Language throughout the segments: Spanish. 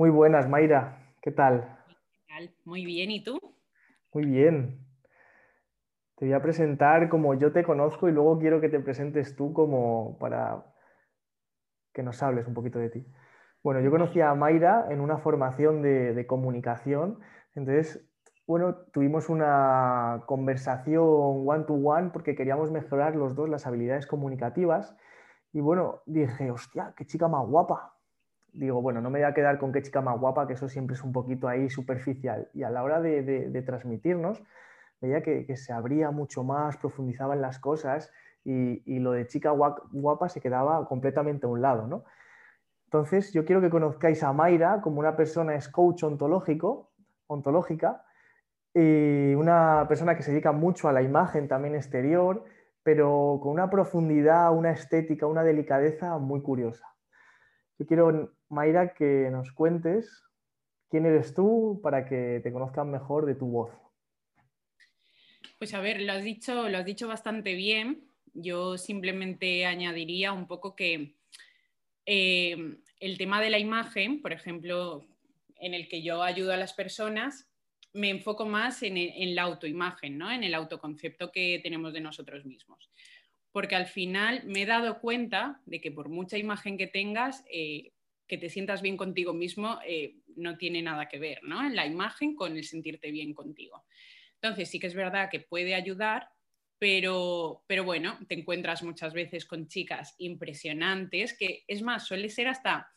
Muy buenas, Mayra. ¿Qué tal? Muy bien, ¿y tú? Muy bien. Te voy a presentar como yo te conozco y luego quiero que te presentes tú como para que nos hables un poquito de ti. Bueno, yo conocí a Mayra en una formación de, de comunicación, entonces, bueno, tuvimos una conversación one-to-one -one porque queríamos mejorar los dos las habilidades comunicativas y bueno, dije, hostia, qué chica más guapa digo, bueno, no me voy a quedar con qué chica más guapa, que eso siempre es un poquito ahí superficial. Y a la hora de, transmitirnos, veía que, se abría mucho más, profundizaba en las cosas y, lo de chica guapa se quedaba completamente a un lado, ¿no? Entonces, yo quiero que conozcáis a Mayra como una persona es coach ontológico, ontológica, y una persona que se dedica mucho a la imagen también exterior, pero con una profundidad, una estética, una delicadeza muy curiosa. Yo quiero, Mayra, que nos cuentes quién eres tú para que te conozcan mejor de tu voz. Pues a ver, lo has dicho, lo has dicho bastante bien. Yo simplemente añadiría un poco que eh, el tema de la imagen, por ejemplo, en el que yo ayudo a las personas, me enfoco más en, la autoimagen, ¿no? en el autoconcepto que tenemos de nosotros mismos porque al final me he dado cuenta de que por mucha imagen que tengas, eh, que te sientas bien contigo mismo eh, no tiene nada que ver, ¿no? La imagen con el sentirte bien contigo. Entonces sí que es verdad que puede ayudar, pero, pero bueno, te encuentras muchas veces con chicas impresionantes, que es más, suele ser hasta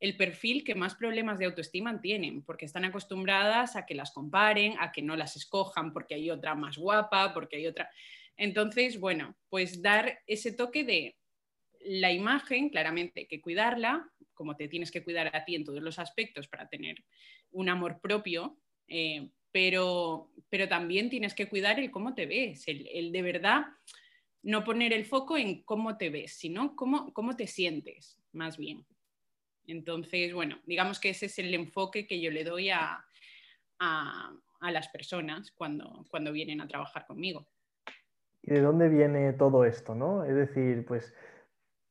el perfil que más problemas de autoestima tienen, porque están acostumbradas a que las comparen, a que no las escojan porque hay otra más guapa, porque hay otra... Entonces, bueno, pues dar ese toque de la imagen, claramente que cuidarla, como te tienes que cuidar a ti en todos los aspectos para tener un amor propio, eh, pero, pero también tienes que cuidar el cómo te ves, el, de verdad no poner el foco en cómo te ves, sino cómo, cómo te sientes, más bien. Entonces, bueno, digamos que ese es el enfoque que yo le doy a, a, a las personas cuando, cuando vienen a trabajar conmigo. ¿Y de dónde viene todo esto? ¿no? Es decir, pues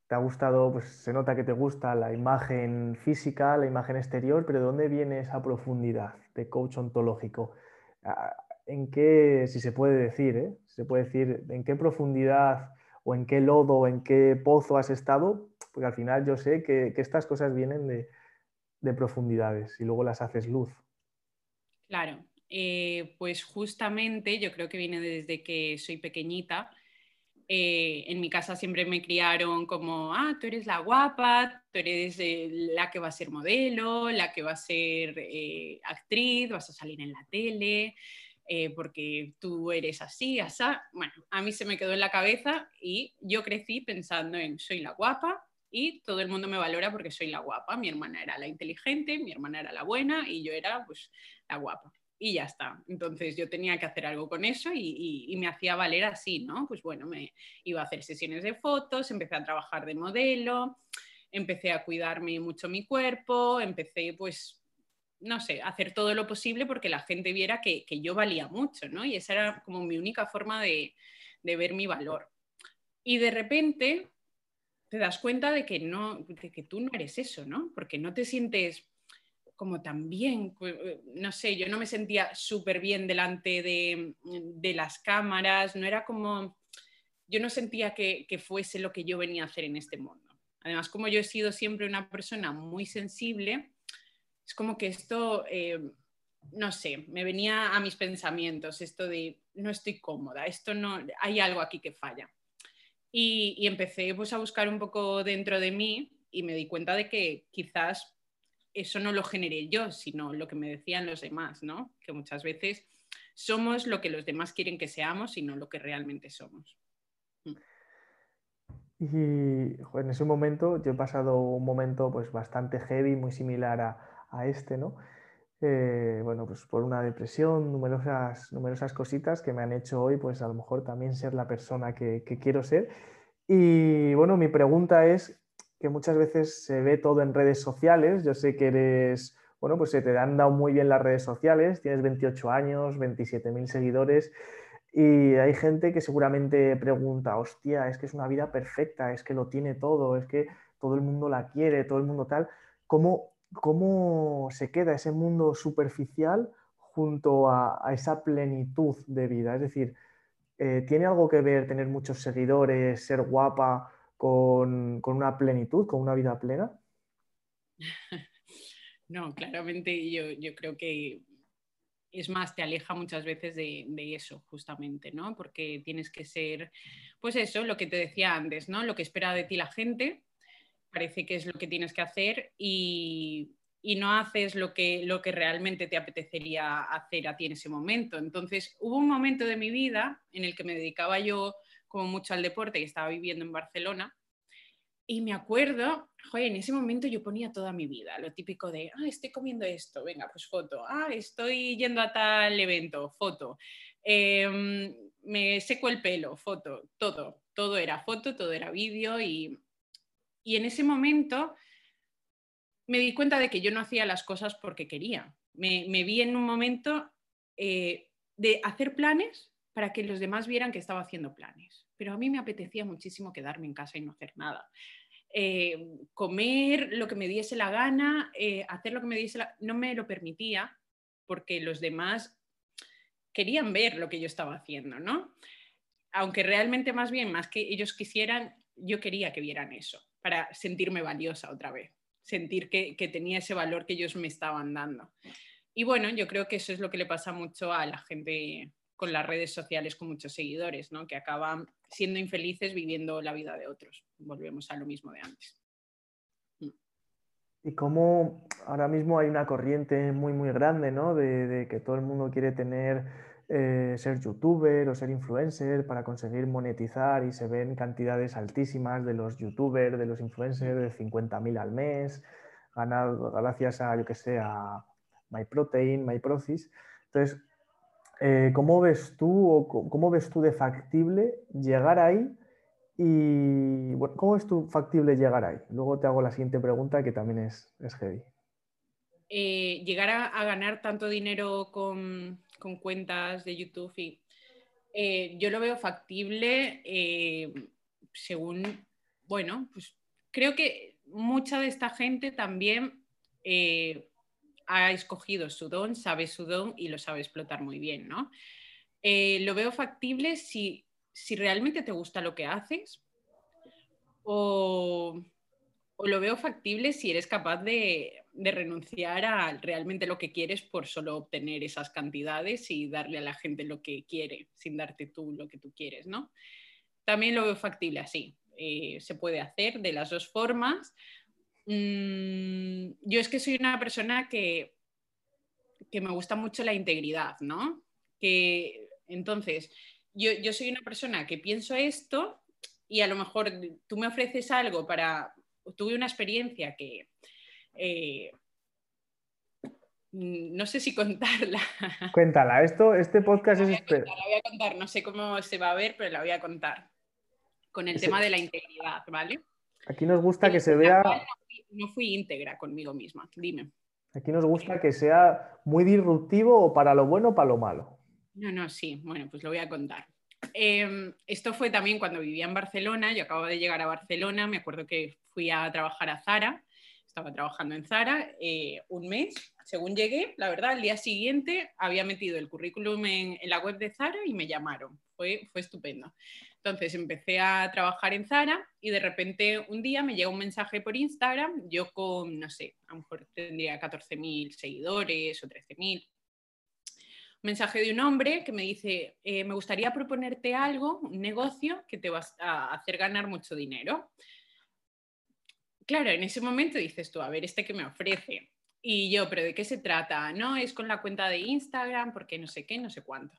te ha gustado, pues se nota que te gusta la imagen física, la imagen exterior, pero ¿de dónde viene esa profundidad de coach ontológico? Ah, ¿En qué, si se puede decir, ¿eh? se puede decir, en qué profundidad o en qué lodo, en qué pozo has estado? Porque al final yo sé que, estas cosas vienen de, de profundidades y luego las haces luz. Claro, eh, pues justamente yo creo que viene desde que soy pequeñita. Eh, en mi casa siempre me criaron como, ah, tú eres la guapa, tú eres eh, la que va a ser modelo, la que va a ser actriz, vas a salir en la tele, porque tú eres así, así. Bueno, a mí se me quedó en la cabeza y yo crecí pensando en soy la guapa, y todo el mundo me valora porque soy la guapa. Mi hermana era la inteligente, mi hermana era la buena y yo era pues la guapa y ya está. Entonces yo tenía que hacer algo con eso y, me hacía valer así, ¿no? Pues bueno, me iba a hacer sesiones de fotos, empecé a trabajar de modelo, empecé a cuidarme mucho mi cuerpo, empecé pues, no sé, a hacer todo lo posible porque la gente viera que, yo valía mucho, ¿no? Y esa era como mi única forma de, de ver mi valor. Y de repente te das cuenta de que, no, de que tú no eres eso, ¿no? Porque no te sientes como también, eh, no sé, yo no me sentía súper bien delante de, las cámaras, no era como, yo no sentía que, fuese lo que yo venía a hacer en este mundo. Además, como yo he sido siempre una persona muy sensible, es como que esto, eh, no sé, me venía a mis pensamientos, esto de no estoy cómoda, esto no, hay algo aquí que falla. Y, y empecé pues, a buscar un poco dentro de mí y me di cuenta de que quizás eso no lo generé yo, sino lo que me decían los demás, ¿no? Que muchas veces somos lo que los demás quieren que seamos y no lo que realmente somos. Y en ese momento yo he pasado un momento pues bastante heavy, muy similar a, este, ¿no? Eh, bueno, pues por una depresión, numerosas, numerosas cositas que me han hecho hoy, pues a lo mejor también ser la persona que quiero ser. Y bueno, mi pregunta es, que muchas veces se ve todo en redes sociales. Yo sé que eres, bueno, pues se te han dado muy bien las redes sociales, tienes 28 años, 27.000 seguidores y hay gente que seguramente pregunta, hostia, es que es una vida perfecta, es que lo tiene todo, es que todo el mundo la quiere, todo el mundo tal. ¿Cómo, cómo se queda ese mundo superficial junto a, esa plenitud de vida. Es decir, eh, ¿tiene algo que ver tener muchos seguidores, ser guapa con, una plenitud, con una vida plena? No, claramente yo, yo creo que es más, te aleja muchas veces de, eso, justamente, ¿no? Porque tienes que ser, pues eso, lo que te decía antes, ¿no? Lo que espera de ti la gente, parece que es lo que tienes que hacer y, no haces lo que, lo que realmente te apetecería hacer a ti en ese momento. Entonces, hubo un momento de mi vida en el que me dedicaba yo como mucho al deporte y estaba viviendo en Barcelona y me acuerdo, joder, en ese momento yo ponía toda mi vida, lo típico de, ah, estoy comiendo esto, venga, pues foto, ah, estoy yendo a tal evento, foto, em, me seco el pelo, foto, todo, todo era foto, todo era vídeo y, en ese momento me di cuenta de que yo no hacía las cosas porque quería. Me, vi en un momento eh, de hacer planes para que los demás vieran que estaba haciendo planes. Pero a mí me apetecía muchísimo quedarme en casa y no hacer nada. Eh, comer lo que me diese la gana, eh, hacer lo que me diese la... no me lo permitía porque los demás querían ver lo que yo estaba haciendo, ¿no? Aunque realmente más bien, más que ellos quisieran, yo quería que vieran eso, para sentirme valiosa otra vez, sentir que, que tenía ese valor que ellos me estaban dando. Y bueno, yo creo que eso es lo que le pasa mucho a la gente con las redes sociales con muchos seguidores, ¿no? que acaban siendo infelices viviendo la vida de otros. Volvemos a lo mismo de antes. Mm. Y cómo ahora mismo hay una corriente muy, muy grande, ¿no? De, que todo el mundo quiere tener, eh, ser youtuber o ser influencer para conseguir monetizar y se ven cantidades altísimas de los youtubers, de los influencers de 50.000 al mes, ganado gracias a, yo que sé, a MyProtein, MyProcis. Entonces, eh, ¿cómo ves tú o cómo ves tú de factible llegar ahí? Y ¿cómo ves tú factible llegar ahí? Luego te hago la siguiente pregunta que también es, es heavy. Eh, llegar a, ganar tanto dinero con, cuentas de YouTube y eh, yo lo veo factible según, bueno, pues creo que mucha de esta gente también ha escogido su don, sabe su don y lo sabe explotar muy bien, ¿no? Eh, lo veo factible si, realmente te gusta lo que haces o, lo veo factible si eres capaz de, renunciar a realmente lo que quieres por solo obtener esas cantidades y darle a la gente lo que quiere sin darte tú lo que tú quieres, ¿no? También lo veo factible así. Eh, se puede hacer de las dos formas. Mm, yo es que soy una persona que, que me gusta mucho la integridad, ¿no? Que entonces, yo, soy una persona que pienso esto y a lo mejor tú me ofreces algo para, tuve una experiencia que, eh, no sé si contarla. Cuéntala, esto, este podcast es... la voy a contar, no sé cómo se va a ver, pero la voy a contar. Con el tema de la integridad, ¿vale? Aquí nos gusta que se vea no fui íntegra conmigo misma. Dime. Aquí nos gusta que sea muy disruptivo o para lo bueno o para lo malo. No, no, sí. Bueno, pues lo voy a contar. Em, esto fue también cuando vivía en Barcelona. Yo acabo de llegar a Barcelona. Me acuerdo que fui a trabajar a Zara. Estaba trabajando en Zara eh, un mes. Según llegué, la verdad, al día siguiente había metido el currículum en, la web de Zara y me llamaron. Fue, fue estupendo. Entonces empecé a trabajar en Zara y de repente un día me llega un mensaje por Instagram, yo con, no sé, a lo mejor tendría 14.000 seguidores o 13.000. Un mensaje de un hombre que me dice, eh, me gustaría proponerte algo, un negocio que te va a hacer ganar mucho dinero. Claro, en ese momento dices tú, a ver, este que me ofrece. Y yo, pero ¿de qué se trata? No, es con la cuenta de Instagram, porque no sé qué, no sé cuánto.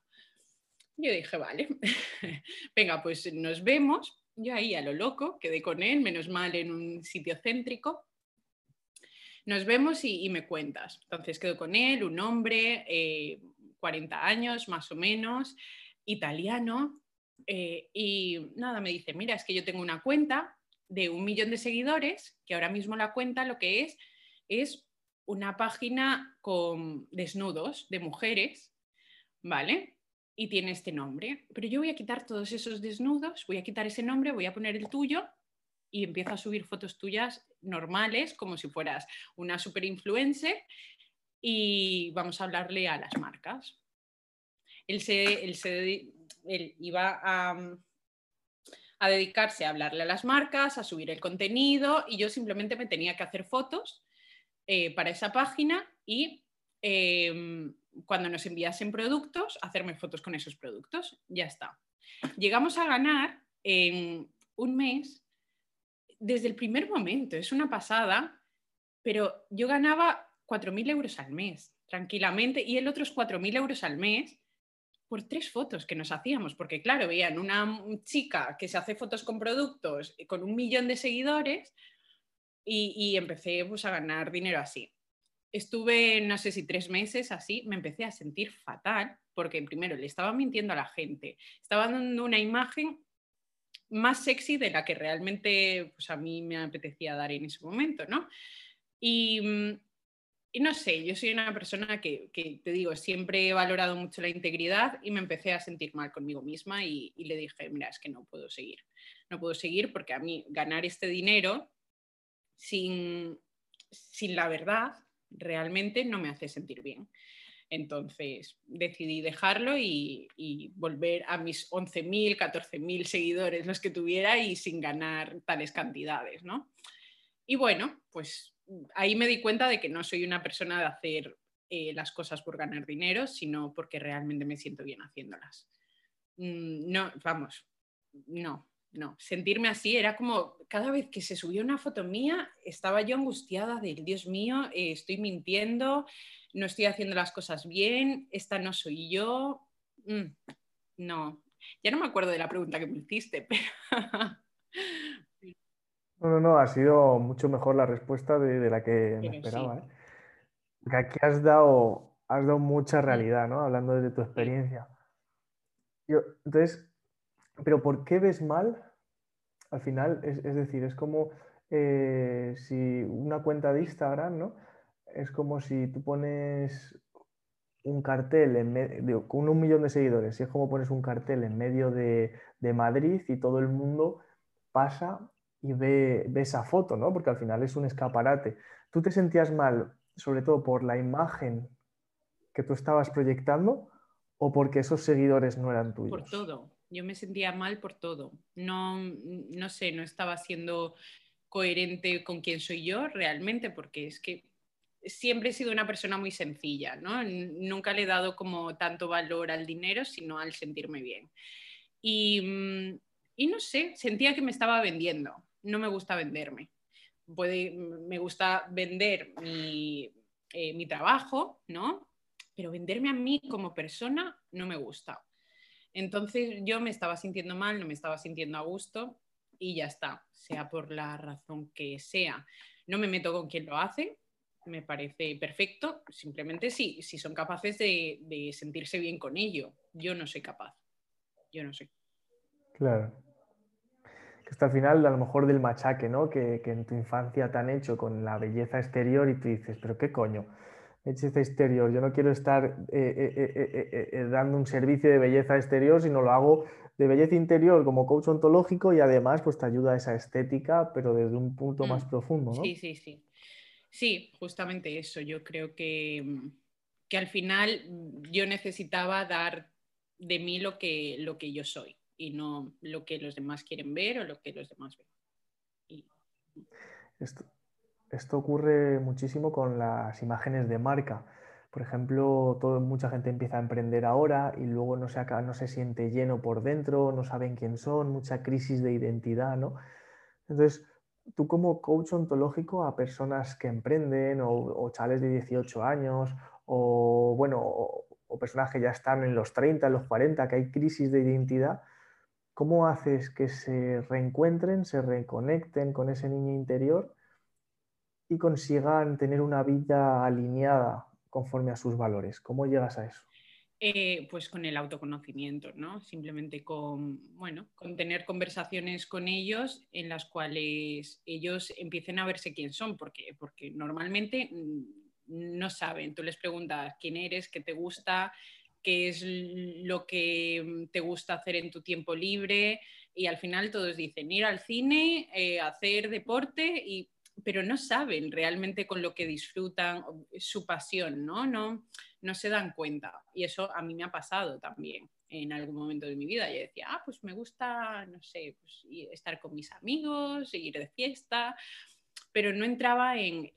Yo dije, vale, venga, pues nos vemos. Yo ahí a lo loco, quedé con él, menos mal en un sitio céntrico. Nos vemos y, me cuentas. Entonces quedo con él, un hombre, 40 eh, años más o menos, italiano. Eh, y nada, me dice, mira, es que yo tengo una cuenta de un millón de seguidores, que ahora mismo la cuenta lo que es es una página con desnudos de mujeres, ¿vale? Y tiene este nombre. Pero yo voy a quitar todos esos desnudos, voy a quitar ese nombre, voy a poner el tuyo y empiezo a subir fotos tuyas normales, como si fueras una super influencer, y vamos a hablarle a las marcas. Él, se, él, iba a, a dedicarse a hablarle a las marcas, a subir el contenido, y yo simplemente me tenía que hacer fotos eh, para esa página y em, cuando nos enviasen productos, hacerme fotos con esos productos. Ya está. Llegamos a ganar en un mes desde el primer momento, es una pasada, pero yo ganaba 4.000 euros al mes, tranquilamente, y el otro es 4.000 euros al mes por tres fotos que nos hacíamos, porque claro, veían una chica que se hace fotos con productos con un millón de seguidores y, empecé pues, a ganar dinero así. Estuve, no sé si tres meses así, me empecé a sentir fatal, porque primero le estaba mintiendo a la gente, estaba dando una imagen más sexy de la que realmente pues, a mí me apetecía dar en ese momento, ¿no? Y, mm, y no sé, yo soy una persona que, que, te digo, siempre he valorado mucho la integridad y me empecé a sentir mal conmigo misma y, y, le dije, mira, es que no puedo seguir. No puedo seguir porque a mí ganar este dinero sin, sin la verdad realmente no me hace sentir bien. Entonces decidí dejarlo y, volver a mis 11.000, 14.000 seguidores, los que tuviera, y sin ganar tales cantidades, ¿no? Y bueno, pues ahí me di cuenta de que no soy una persona de hacer eh, las cosas por ganar dinero, sino porque realmente me siento bien haciéndolas. Mm, no, vamos, no, no. Sentirme así era como cada vez que se subió una foto mía, estaba yo angustiada de, Dios mío, eh, estoy mintiendo, no estoy haciendo las cosas bien, esta no soy yo. Mm, no, ya no me acuerdo de la pregunta que me hiciste, pero... No, no, no, ha sido mucho mejor la respuesta de, la que me esperaba. ¿eh? Porque aquí has dado, has dado mucha realidad, ¿no? Hablando de tu experiencia. Yo, entonces, pero ¿por qué ves mal? Al final, es, decir, es como eh, si una cuenta de Instagram, ¿no? Es como si tú pones un cartel en con un millón de seguidores, y es como pones un cartel en medio de, de Madrid y todo el mundo pasa y ve, esa foto, ¿no? Porque al final es un escaparate. ¿Tú te sentías mal, sobre todo por la imagen que tú estabas proyectando o porque esos seguidores no eran tuyos? Por todo. Yo me sentía mal por todo. No, no sé, no estaba siendo coherente con quién soy yo realmente, porque es que siempre he sido una persona muy sencilla, ¿no? Nunca le he dado como tanto valor al dinero, sino al sentirme bien. Y, mm, y no sé, sentía que me estaba vendiendo no me gusta venderme. Puede, me gusta vender mi, eh, mi trabajo, ¿no? Pero venderme a mí como persona no me gusta. Entonces yo me estaba sintiendo mal, no me estaba sintiendo a gusto y ya está, sea por la razón que sea. No me meto con quien lo hace, me parece perfecto, simplemente sí, si son capaces de, sentirse bien con ello. Yo no soy capaz, yo no sé. Claro que está al final a lo mejor del machaque, ¿no? Que, en tu infancia te han hecho con la belleza exterior y tú dices, pero qué coño, belleza exterior, yo no quiero estar eh, eh, eh, dando un servicio de belleza exterior, sino lo hago de belleza interior como coach ontológico y además pues te ayuda a esa estética, pero desde un punto más mm. profundo, ¿no? Sí, sí, sí. Sí, justamente eso. Yo creo que, que al final yo necesitaba dar de mí lo que, lo que yo soy y no lo que los demás quieren ver o lo que los demás ven. Esto, esto, ocurre muchísimo con las imágenes de marca. Por ejemplo, todo, mucha gente empieza a emprender ahora y luego no se, no se siente lleno por dentro, no saben quién son, mucha crisis de identidad, ¿no? Entonces, tú como coach ontológico a personas que emprenden o, chavales de 18 años o, bueno, o, o, personas que ya están en los 30, en los 40, que hay crisis de identidad, ¿Cómo haces que se reencuentren, se reconecten con ese niño interior y consigan tener una vida alineada conforme a sus valores? ¿Cómo llegas a eso? Eh, pues con el autoconocimiento, ¿no? Simplemente con, bueno, con tener conversaciones con ellos en las cuales ellos empiecen a verse quién son, porque, porque normalmente mm, no saben. Tú les preguntas quién eres, qué te gusta, qué es lo que te gusta hacer en tu tiempo libre y al final todos dicen ir al cine, eh, hacer deporte, y, pero no saben realmente con lo que disfrutan su pasión, ¿no? ¿no? No se dan cuenta. Y eso a mí me ha pasado también en algún momento de mi vida. Yo decía, ah, pues me gusta, no sé, pues, estar con mis amigos, ir de fiesta, pero no entraba en,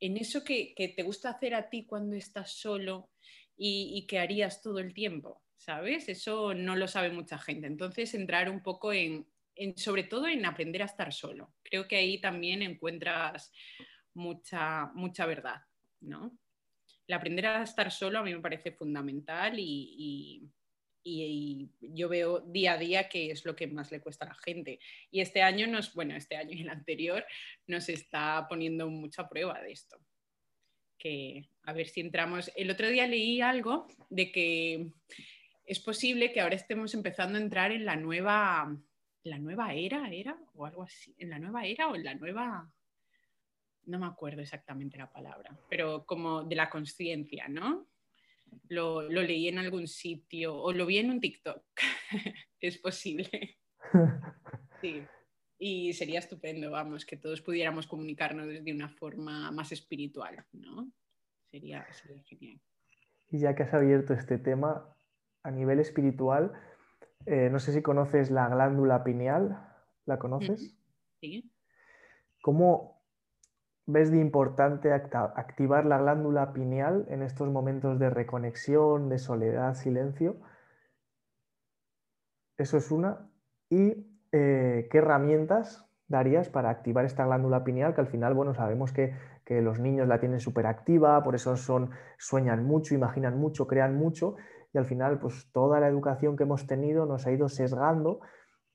eso que, te gusta hacer a ti cuando estás solo y, que harías todo el tiempo, ¿sabes? Eso no lo sabe mucha gente. Entonces, entrar un poco en, sobre todo en aprender a estar solo. Creo que ahí también encuentras mucha, mucha verdad, ¿no? El aprender a estar solo a mí me parece fundamental y, y, yo veo día a día que es lo que más le cuesta a la gente. Y este año nos, bueno, este año y el anterior nos está poniendo mucha prueba de esto. Que a ver si entramos. El otro día leí algo de que es posible que ahora estemos empezando a entrar en la nueva, la nueva era, era o algo así, en la nueva era o en la nueva no me acuerdo exactamente la palabra, pero como de la conciencia, ¿no? lo, leí en algún sitio o lo vi en un TikTok. es posible. Sí. Y sería estupendo, vamos, que todos pudiéramos comunicarnos de una forma más espiritual, ¿no? Sería, genial. Y ya que has abierto este tema, a nivel espiritual, eh, no sé si conoces la glándula pineal, ¿la conoces? Sí. ¿Cómo, ves de importante activar la glándula pineal en estos momentos de reconexión, de soledad, silencio? Eso es una. ¿Y eh, qué herramientas darías para activar esta glándula pineal? Que al final, bueno, sabemos que, que los niños la tienen súper activa, por eso son, sueñan mucho, imaginan mucho, crean mucho, y al final, pues toda la educación que hemos tenido nos ha ido sesgando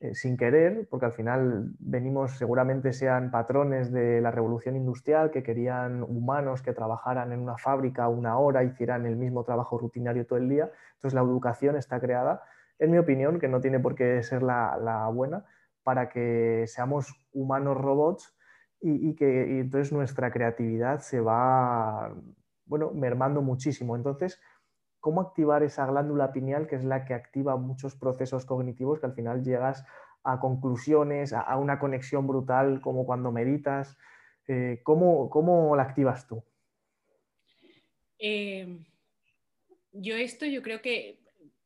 eh, sin querer, porque al final venimos, seguramente sean patrones de la revolución industrial que querían humanos que trabajaran en una fábrica una hora, hicieran el mismo trabajo rutinario todo el día. Entonces la educación está creada, en mi opinión, que no tiene por qué ser la, buena, para que seamos humanos robots y, que entonces nuestra creatividad se va bueno, mermando muchísimo. Entonces, cómo activar esa glándula pineal, que es la que activa muchos procesos cognitivos, que al final llegas a conclusiones, a, una conexión brutal, como cuando meditas. Eh, ¿cómo, la activas tú? Em, yo esto, yo creo que,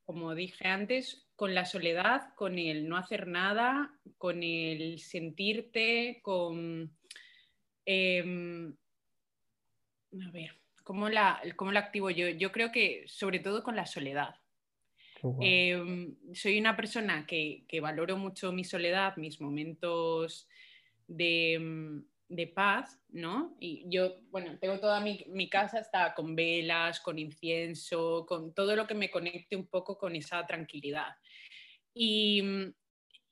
como dije antes, con la soledad, con el no hacer nada, con el sentirte, con... Em, a ver, ¿Cómo la, cómo la activo yo? Yo creo que sobre todo con la soledad. Em, soy una persona que, que, valoro mucho mi soledad, mis momentos de, mm, de, paz, ¿no? Y yo, bueno, tengo toda mi, mi, casa está con velas, con incienso, con todo lo que me conecte un poco con esa tranquilidad. Y, mm,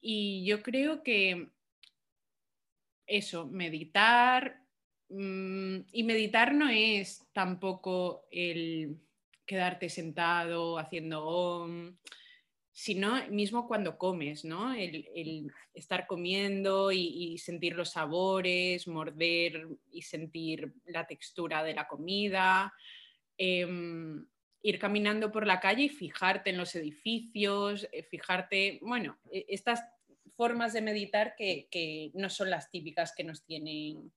y yo creo que eso, meditar, y meditar no es tampoco el quedarte sentado haciendo om, sino mismo cuando comes, ¿no? El, estar comiendo y, sentir los sabores, morder y sentir la textura de la comida, em, ir caminando por la calle y fijarte en los edificios, eh, fijarte, bueno, e, estas formas de meditar que no son las típicas que nos tienen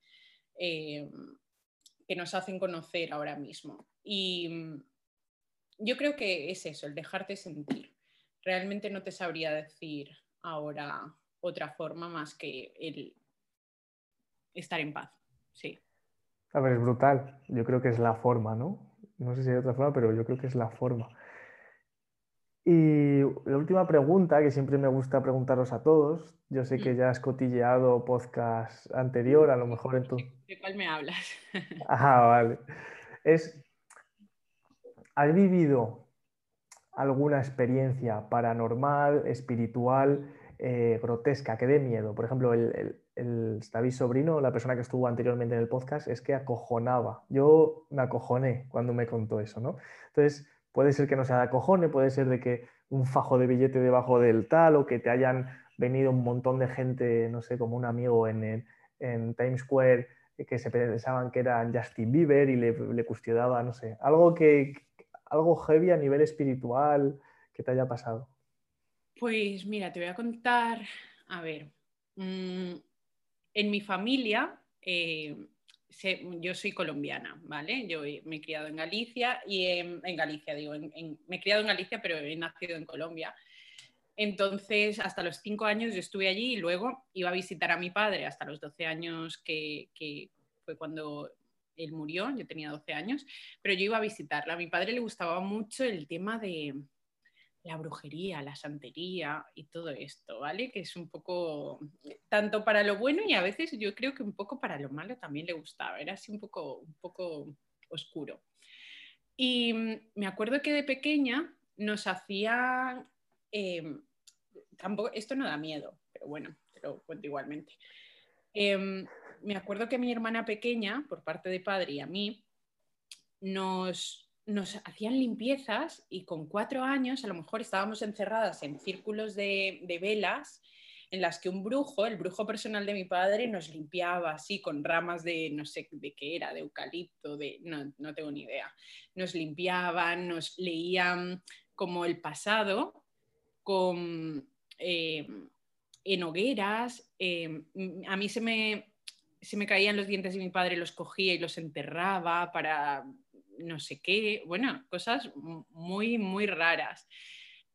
eh, que nos hacen conocer ahora mismo. Y mm, yo creo que es eso, el dejarte sentir. Realmente no te sabría decir ahora otra forma más que el estar en paz. Sí. A ver, es brutal. Yo creo que es la forma, ¿no? No sé si hay otra forma, pero yo creo que es la forma. Y la última pregunta que siempre me gusta preguntaros a todos, yo sé que ya has cotilleado podcast anterior, a lo mejor en tu... ¿De cuál me hablas? Ah, vale. Es, ¿has vivido alguna experiencia paranormal, espiritual, eh, grotesca, que dé miedo? Por ejemplo, el, el, David Sobrino, la persona que estuvo anteriormente en el podcast, es que acojonaba. Yo me acojoné cuando me contó eso, ¿no? Entonces, Puede ser que no sea de acojone, puede ser de que un fajo de billete debajo del tal o que te hayan venido un montón de gente, no sé, como un amigo en, en Times Square que se pensaban que era Justin Bieber y le, le custodiaba, no sé, algo que algo heavy a nivel espiritual que te haya pasado. Pues mira, te voy a contar, a ver, mm, en mi familia, eh, yo soy colombiana, ¿vale? Yo me he criado en Galicia y en, Galicia, digo, me he criado en Galicia, pero he nacido en Colombia. Entonces, hasta los cinco años yo estuve allí y luego iba a visitar a mi padre hasta los 12 años, que, que fue cuando él murió, yo tenía 12 años, pero yo iba a visitarla. A mi padre le gustaba mucho el tema de, la brujería, la santería y todo esto, ¿vale? Que es un poco, tanto para lo bueno y a veces yo creo que un poco para lo malo también le gustaba, era así un poco, un poco oscuro. Y mm, me acuerdo que de pequeña nos hacía, em, tampoco, esto no da miedo, pero bueno, te lo cuento igualmente. Em, me acuerdo que mi hermana pequeña, por parte de padre y a mí, nos, nos hacían limpiezas y con cuatro años a lo mejor estábamos encerradas en círculos de, velas en las que un brujo, el brujo personal de mi padre, nos limpiaba así con ramas de no sé de qué era, de eucalipto, de no, no tengo ni idea. Nos limpiaban, nos leían como el pasado con, eh, en hogueras. Eh, a mí se me, se me caían los dientes y mi padre los cogía y los enterraba para no sé qué, bueno, cosas muy, muy raras.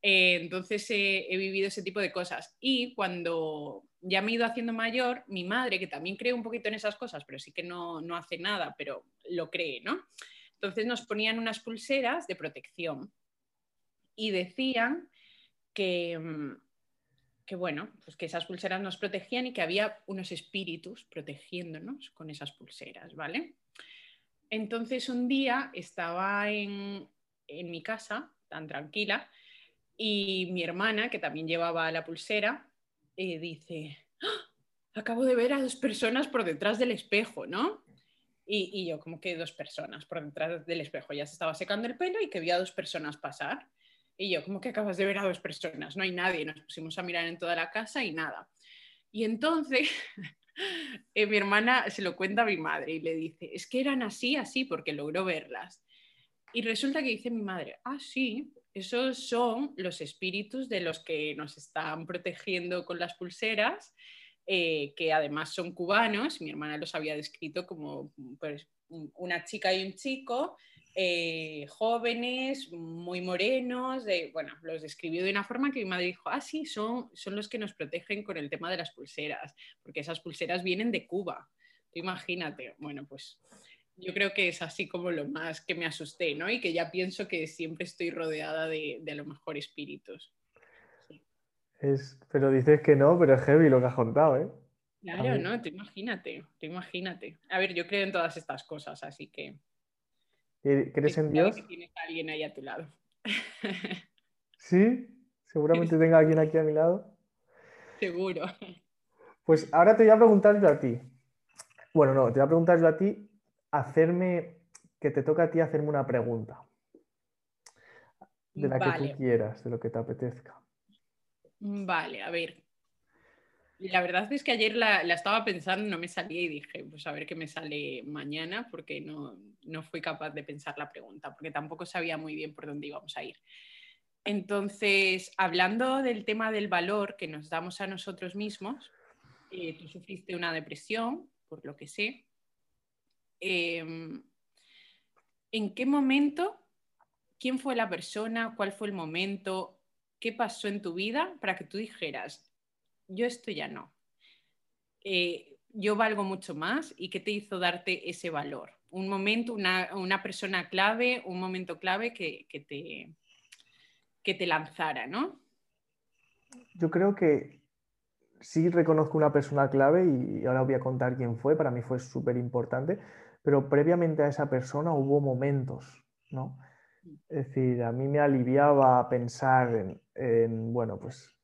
Eh, entonces he vivido ese tipo de cosas. Y cuando ya me he ido haciendo mayor, mi madre, que también cree un poquito en esas cosas, pero sí que no, no hace nada, pero lo cree, ¿no? Entonces nos ponían unas pulseras de protección y decían que, mm, que, bueno, pues que esas pulseras nos protegían y que había unos espíritus protegiéndonos con esas pulseras, ¿vale? Entonces un día estaba en, mi casa, tan tranquila, y mi hermana, que también llevaba la pulsera, eh, dice, ¡Ah! acabo de ver a dos personas por detrás del espejo, ¿no? Y, yo, como que dos personas por detrás del espejo, ya se estaba secando el pelo y que vi a dos personas pasar. Y yo, como que acabas de ver a dos personas, no hay nadie. Nos pusimos a mirar en toda la casa y nada. Y entonces Eh, mi hermana se lo cuenta a mi madre y le dice, es que eran así, así, porque logró verlas. Y resulta que dice mi madre, ah, sí, esos son los espíritus de los que nos están protegiendo con las pulseras, eh, que además son cubanos. Mi hermana los había descrito como pues, una chica y un chico eh, jóvenes, muy morenos, de, bueno, los describió de una forma que mi madre dijo, ah, sí, son, son los que nos protegen con el tema de las pulseras, porque esas pulseras vienen de Cuba. Imagínate, bueno, pues yo creo que es así como lo más que me asusté, ¿no? Y que ya pienso que siempre estoy rodeada de, de a lo mejor espíritus. Es, pero dices que no, pero es heavy lo que has contado, ¿eh? Claro, no, te imagínate, te imagínate. A ver, yo creo en todas estas cosas, así que... ¿Crees en Dios? Que tienes a alguien ahí a tu lado. sí, seguramente tenga alguien aquí a mi lado. Seguro. Pues ahora te voy a preguntar yo a ti. Bueno, no, te voy a preguntar yo a ti, hacerme, que te toca a ti hacerme una pregunta. De la que tú quieras, de lo que te apetezca. Vale, a ver. La verdad es que ayer la, estaba pensando, no me salía y dije, pues a ver qué me sale mañana, porque no, no fui capaz de pensar la pregunta, porque tampoco sabía muy bien por dónde íbamos a ir. Entonces, hablando del tema del valor que nos damos a nosotros mismos, eh, tú sufriste una depresión, por lo que sé. Em, ¿En qué momento, quién fue la persona, cuál fue el momento, qué pasó en tu vida para que tú dijeras, yo esto ya no. Eh, yo valgo mucho más y qué te hizo darte ese valor. Un momento, una, persona clave, un momento clave que, te, que te lanzara, ¿no? Yo creo que sí reconozco una persona clave y ahora voy a contar quién fue, para mí fue súper importante, pero previamente a esa persona hubo momentos, ¿no? Es decir, a mí me aliviaba pensar en, en bueno, pues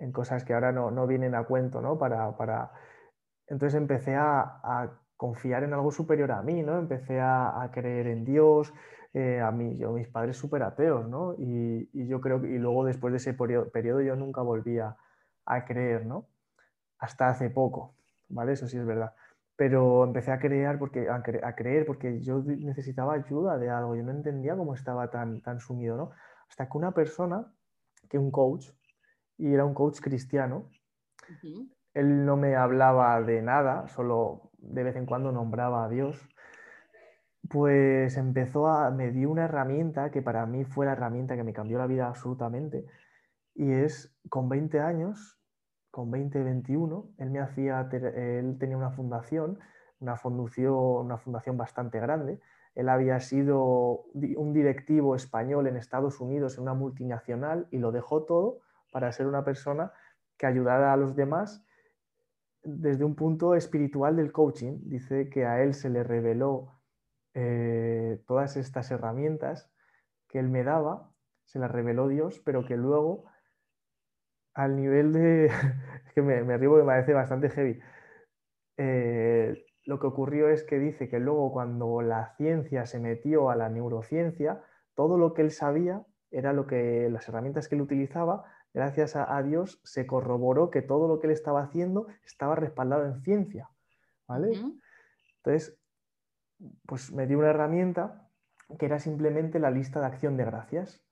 en cosas que ahora no, vienen a cuento, ¿no? Para, para... Entonces empecé a, confiar en algo superior a mí, ¿no? Empecé a, creer en Dios, eh, a mí, yo, mis padres súper ateos, ¿no? Y, yo creo que, y luego después de ese periodo, yo nunca volví a, creer, ¿no? Hasta hace poco, ¿vale? Eso sí es verdad. pero empecé a creer porque, a, creer porque yo necesitaba ayuda de algo, yo no entendía cómo estaba tan, tan sumido, ¿no? Hasta que una persona, que un coach, y era un coach cristiano, él no me hablaba de nada, solo de vez en cuando nombraba a Dios, pues empezó a, me dio una herramienta que para mí fue la herramienta que me cambió la vida absolutamente, y es con 20 años con 20, 21, él me hacía, él tenía una fundación, una fundación, una fundación bastante grande. Él había sido un directivo español en Estados Unidos en una multinacional y lo dejó todo para ser una persona que ayudara a los demás desde un punto espiritual del coaching. Dice que a él se le reveló eh, todas estas herramientas que él me daba, se las reveló Dios, pero que luego al nivel de... es que me, me río me parece bastante heavy. Eh, lo que ocurrió es que dice que luego cuando la ciencia se metió a la neurociencia, todo lo que él sabía era lo que las herramientas que él utilizaba, gracias a, Dios, se corroboró que todo lo que él estaba haciendo estaba respaldado en ciencia. ¿Vale? Entonces, pues me dio una herramienta que era simplemente la lista de acción de gracias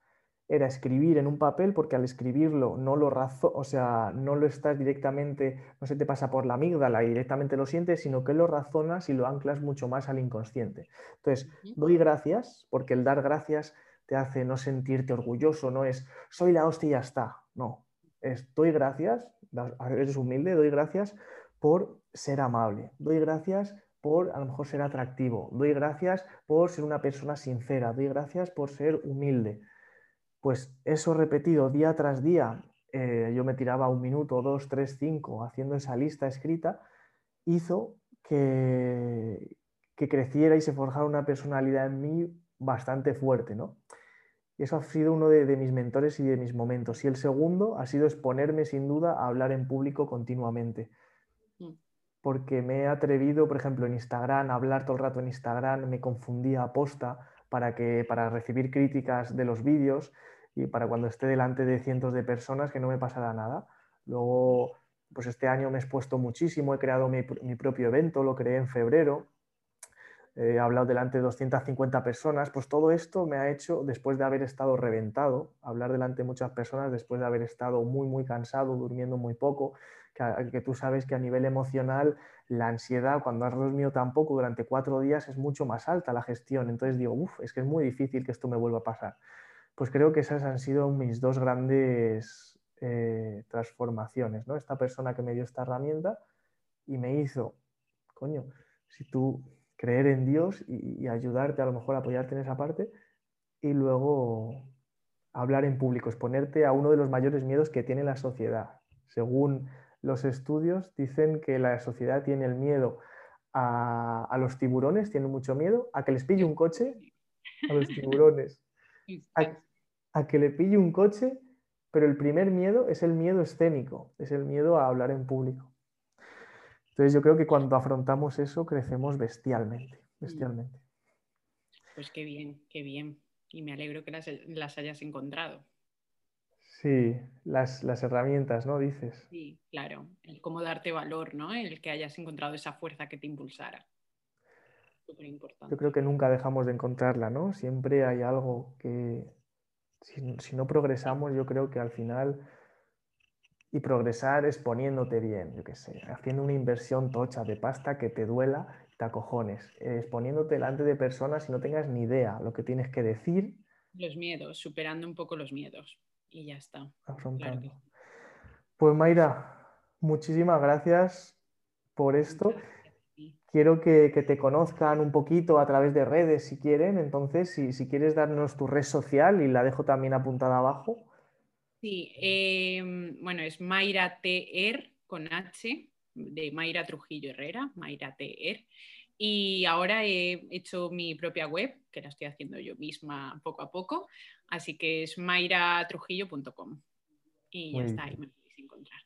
era escribir en un papel, porque al escribirlo no lo razo, o sea, no lo estás directamente, no se te pasa por la amígdala y directamente lo sientes, sino que lo razonas y lo anclas mucho más al inconsciente. Entonces, doy gracias, porque el dar gracias te hace no sentirte orgulloso, no es soy la hostia y ya está. No, es doy gracias, eres humilde, doy gracias por ser amable, doy gracias por a lo mejor ser atractivo, doy gracias por ser una persona sincera, doy gracias por ser humilde pues eso repetido día tras día, eh, yo me tiraba un minuto, dos, tres, cinco haciendo esa lista escrita, hizo que, que creciera y se forjara una personalidad en mí bastante fuerte, ¿no? Y eso ha sido uno de, mis mentores y de mis momentos. Y el segundo ha sido exponerme sin duda a hablar en público continuamente. Mm. Porque me he atrevido, por ejemplo, en Instagram, a hablar todo el rato en Instagram, me confundía a posta, para, que, para recibir críticas de los vídeos y para cuando esté delante de cientos de personas que no me pasará nada. Luego, pues este año me he expuesto muchísimo, he creado mi, propio evento, lo creé en febrero, he hablado delante de 250 personas, pues todo esto me ha hecho, después de haber estado reventado, hablar delante de muchas personas, después de haber estado muy, muy cansado, durmiendo muy poco, que, tú sabes que a nivel emocional la ansiedad cuando has dormido tan poco durante cuatro días es mucho más alta la gestión. Entonces digo, uff, es que es muy difícil que esto me vuelva a pasar. Pues creo que esas han sido mis dos grandes eh, transformaciones, ¿no? Esta persona que me dio esta herramienta y me hizo, coño, si tú creer en Dios y, y ayudarte, a lo mejor apoyarte en esa parte, y luego hablar en público, exponerte a uno de los mayores miedos que tiene la sociedad. Según los estudios dicen que la sociedad tiene el miedo a, los tiburones, tiene mucho miedo a que les pille un coche, a los tiburones, a, que le pille un coche, pero el primer miedo es el miedo escénico, es el miedo a hablar en público. Entonces yo creo que cuando afrontamos eso crecemos bestialmente, bestialmente. Pues qué bien, qué bien. Y me alegro que las hayas encontrado. Sí, las, herramientas, ¿no? Dices. Sí, claro. El cómo darte valor, ¿no? El que hayas encontrado esa fuerza que te impulsara. Súper importante. Yo creo que nunca dejamos de encontrarla, ¿no? Siempre hay algo que, si, no progresamos, yo creo que al final, y progresar es poniéndote bien, yo qué sé, haciendo una inversión tocha de pasta que te duela, te acojones, exponiéndote delante de personas y no tengas ni idea lo que tienes que decir. Los miedos, superando un poco los miedos y ya está. Pues Mayra, muchísimas gracias por esto. Quiero que, te conozcan un poquito a través de redes si quieren. Entonces, si, quieres darnos tu red social y la dejo también apuntada abajo. Sí, em, bueno, es Mayra TR con H, de Mayra Trujillo Herrera, Mayra TR. Y ahora he hecho mi propia web, que la estoy haciendo yo misma poco a poco, así que es mairatrujillo.com. Y ya está, ahí me podéis encontrar.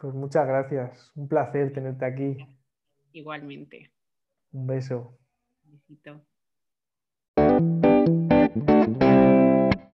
Pues muchas gracias, un placer tenerte aquí. Igualmente. Un beso. Un besito.